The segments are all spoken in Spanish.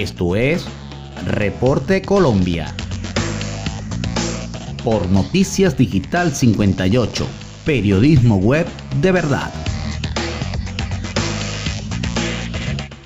Esto es Reporte Colombia. Por Noticias Digital 58, periodismo web de verdad.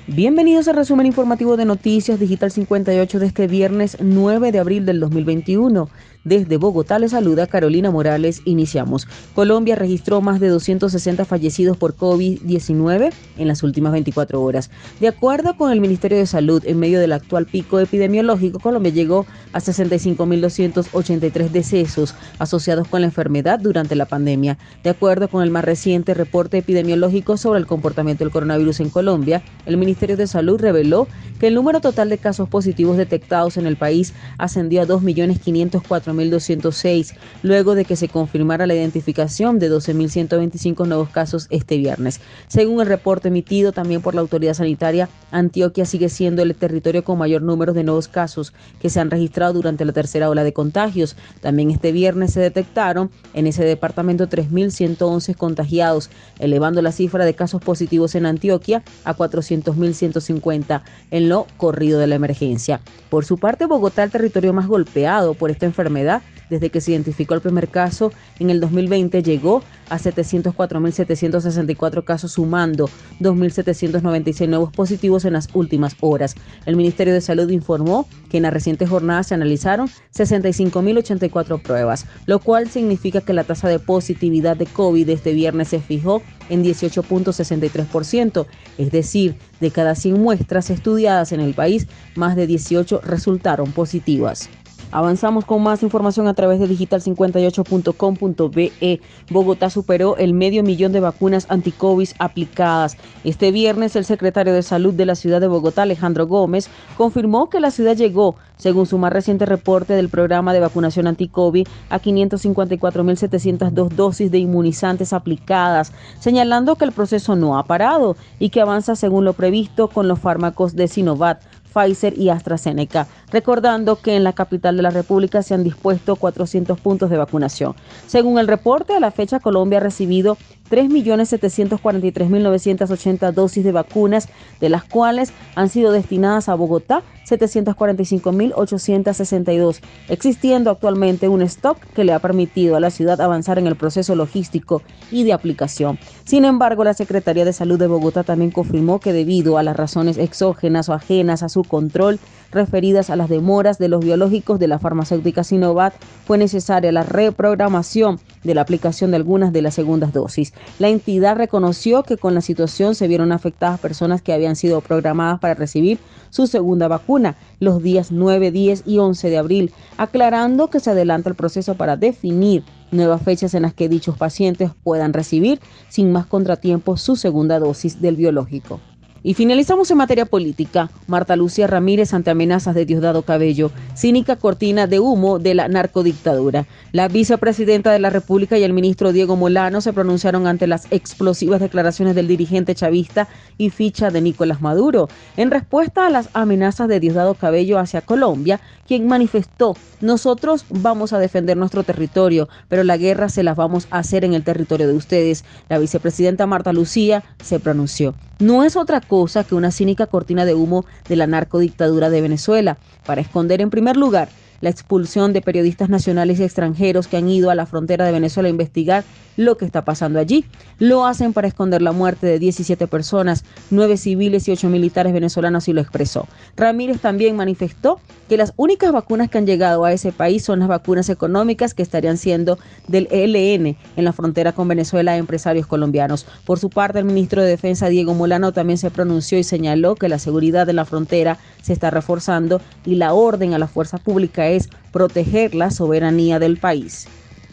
Bienvenidos al resumen informativo de Noticias Digital 58 de este viernes 9 de abril del 2021. Desde Bogotá le saluda Carolina Morales. Iniciamos. Colombia registró más de 260 fallecidos por COVID-19 en las últimas 24 horas. De acuerdo con el Ministerio de Salud, en medio del actual pico epidemiológico, Colombia llegó a 65.283 decesos asociados con la enfermedad durante la pandemia. De acuerdo con el más reciente reporte epidemiológico sobre el comportamiento del coronavirus en Colombia, el Ministerio de Salud reveló que el número total de casos positivos detectados en el país ascendió a 2.504.000 1206, luego de que se confirmara la identificación de 12.125 nuevos casos este viernes. Según el reporte emitido también por la autoridad sanitaria, Antioquia sigue siendo el territorio con mayor número de nuevos casos que se han registrado durante la tercera ola de contagios. También este viernes se detectaron en ese departamento 3.111 contagiados, elevando la cifra de casos positivos en Antioquia a 400.150 en lo corrido de la emergencia. Por su parte, Bogotá, el territorio más golpeado por esta enfermedad, desde que se identificó el primer caso en el 2020 llegó a 704.764 casos, sumando 2.796 nuevos positivos en las últimas horas. El Ministerio de Salud informó que en la reciente jornada se analizaron 65.084 pruebas, lo cual significa que la tasa de positividad de COVID este viernes se fijó en 18.63%, es decir, de cada 100 muestras estudiadas en el país, más de 18 resultaron positivas. Avanzamos con más información a través de digital58.com.be. Bogotá superó el medio millón de vacunas anti-COVID aplicadas. Este viernes, el secretario de Salud de la ciudad de Bogotá, Alejandro Gómez, confirmó que la ciudad llegó, según su más reciente reporte del programa de vacunación anti-COVID, a 554.702 dosis de inmunizantes aplicadas, señalando que el proceso no ha parado y que avanza según lo previsto con los fármacos de Sinovac Pfizer y AstraZeneca, recordando que en la capital de la República se han dispuesto 400 puntos de vacunación. Según el reporte, a la fecha Colombia ha recibido 3.743.980 dosis de vacunas, de las cuales han sido destinadas a Bogotá 745.862, existiendo actualmente un stock que le ha permitido a la ciudad avanzar en el proceso logístico y de aplicación. Sin embargo, la Secretaría de Salud de Bogotá también confirmó que debido a las razones exógenas o ajenas a su control referidas a las demoras de los biológicos de la farmacéutica Sinovac, fue necesaria la reprogramación de la aplicación de algunas de las segundas dosis. La entidad reconoció que con la situación se vieron afectadas personas que habían sido programadas para recibir su segunda vacuna los días 9, 10 y 11 de abril, aclarando que se adelanta el proceso para definir nuevas fechas en las que dichos pacientes puedan recibir sin más contratiempos su segunda dosis del biológico. Y finalizamos en materia política. Marta Lucía Ramírez ante amenazas de Diosdado Cabello, cínica cortina de humo de la narcodictadura. La vicepresidenta de la República y el ministro Diego Molano se pronunciaron ante las explosivas declaraciones del dirigente chavista y ficha de Nicolás Maduro, en respuesta a las amenazas de Diosdado Cabello hacia Colombia, quien manifestó, nosotros vamos a defender nuestro territorio, pero la guerra se la vamos a hacer en el territorio de ustedes. La vicepresidenta Marta Lucía se pronunció no es otra cosa que una cínica cortina de humo de la narcodictadura de Venezuela, para esconder en primer lugar la expulsión de periodistas nacionales y extranjeros que han ido a la frontera de Venezuela a investigar lo que está pasando allí. Lo hacen para esconder la muerte de 17 personas, 9 civiles y 8 militares venezolanos y lo expresó. Ramírez también manifestó que las únicas vacunas que han llegado a ese país son las vacunas económicas que estarían siendo del ELN en la frontera con Venezuela a empresarios colombianos. Por su parte, el ministro de Defensa Diego Molano también se pronunció y señaló que la seguridad de la frontera se está reforzando y la orden a la fuerza pública es proteger la soberanía del país.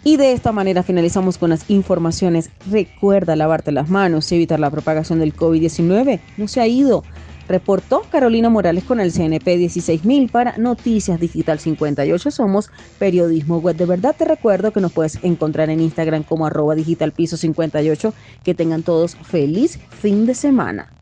Y de esta manera finalizamos con las informaciones. Recuerda lavarte las manos y evitar la propagación del COVID-19. No se ha ido. Reportó Carolina Morales con el CNP 16000 para Noticias Digital 58. Somos periodismo web de verdad. Te recuerdo que nos puedes encontrar en Instagram como arroba digital piso 58. Que tengan todos feliz fin de semana.